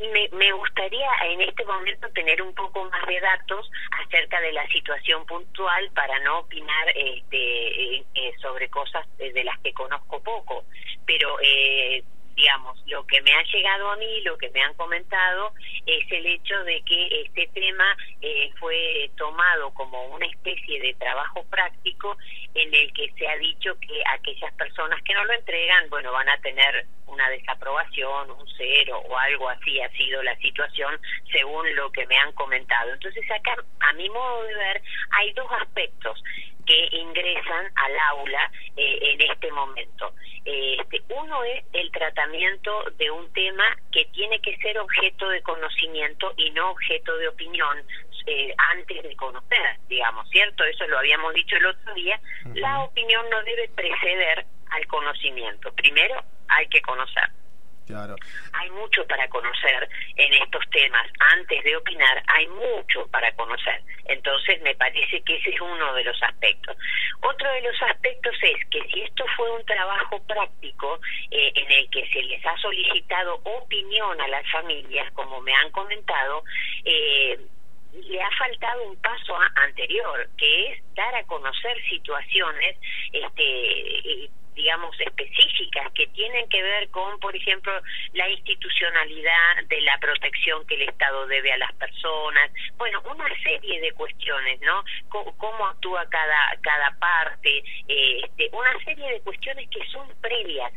Me, me, gustaría en este momento tener un poco más de datos acerca de la situación puntual para no opinar este, eh, eh, sobre cosas de las que conozco poco. Pero eh, digamos, lo que me ha llegado a mí, lo que me han comentado, es el hecho de que este tema eh, fue tomado como una especie de trabajo práctico en el que se ha dicho que aquellas personas que no lo entregan, bueno, van a tener una desaprobación, un cero o algo así ha sido la situación según lo que me han comentado. Entonces acá, a mi modo de ver, hay dos aspectos que ingresan al aula eh, en este momento. Este, uno es el tratamiento de un tema que tiene que ser objeto de conocimiento y no objeto de opinión eh, antes de conocer, digamos, ¿cierto? Eso lo habíamos dicho el otro día. La opinión no debe preceder al conocimiento. Primero hay que conocer. Hay mucho para conocer en estos temas. Antes de opinar, hay mucho para conocer. Entonces, me parece que ese es uno de los aspectos. Otro de los aspectos es que si esto fue un trabajo práctico eh, en el que se les ha solicitado opinión a las familias, como me han comentado, eh, le ha faltado un paso anterior, que es dar a conocer situaciones este, digamos, específicas que tienen que ver con, por ejemplo, la institucionalidad de la protección que el Estado debe a las personas, bueno, una serie de cuestiones, ¿no? cómo actúa cada, cada parte, eh, este, una serie de cuestiones que son previas,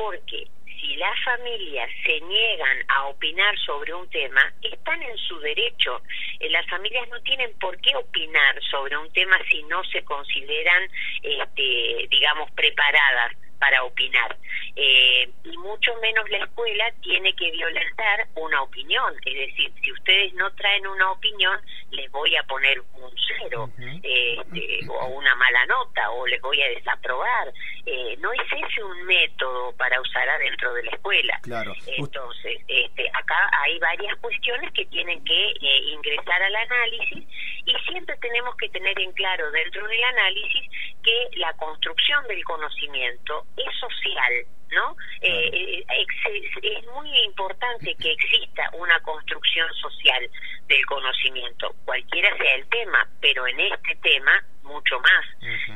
porque si las familias se niegan a opinar sobre un tema, están en su derecho. Eh, las familias no tienen por qué opinar sobre un tema si no se consideran, este, digamos, preparadas para opinar. Eh, y mucho menos la escuela tiene que violentar una opinión. Es decir, si ustedes no traen una opinión, les voy a poner un cero este, o una mala nota o les voy a desaprobar. Eh, no es ese un método para usar adentro de la escuela. Claro. Entonces, este, acá hay varias cuestiones que tienen que eh, ingresar al análisis y siempre tenemos que tener en claro dentro del análisis que la construcción del conocimiento es social, ¿no? Eh, es, muy importante que exista una construcción social del conocimiento, cualquiera sea el tema, pero en este tema mucho más.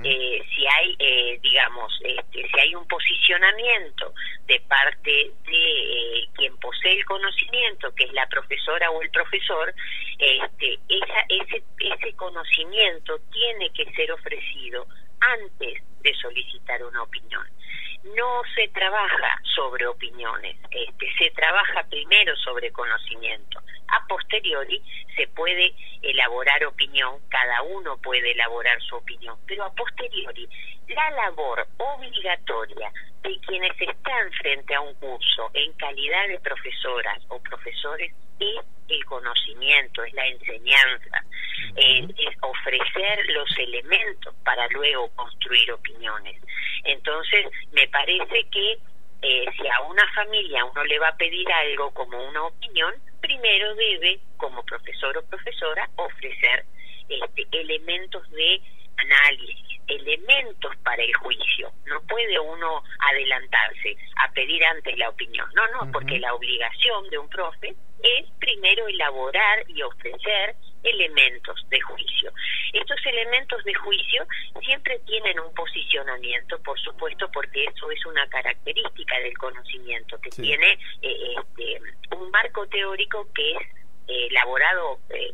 Eh, si hay, eh, digamos, este, si hay un posicionamiento de parte de quien posee el conocimiento, que es la profesora o el profesor, este, esa, ese, ese conocimiento tiene que ser ofrecido antes de solicitar una opinión no se trabaja sobre opiniones, este, se trabaja primero sobre conocimiento. A posteriori se puede elaborar opinión, cada uno puede elaborar su opinión, pero a posteriori la labor obligatoria de quienes están frente a un curso en calidad de profesoras o profesores es el conocimiento, es la enseñanza, es ofrecer los elementos para luego construir opiniones. Entonces, me parece que eh, si a una familia uno le va a pedir algo como una opinión, primero debe, como profesor o profesora, ofrecer este, elementos de análisis, elementos para el juicio. No puede uno adelantarse a pedir antes la opinión. No, no, porque la obligación de un profe es primero elaborar y ofrecer elementos de juicio. Estos elementos de juicio siempre tienen un posicionamiento, por supuesto, porque eso es una característica del conocimiento, que tiene eh, este, un marco teórico que es eh, elaborado eh,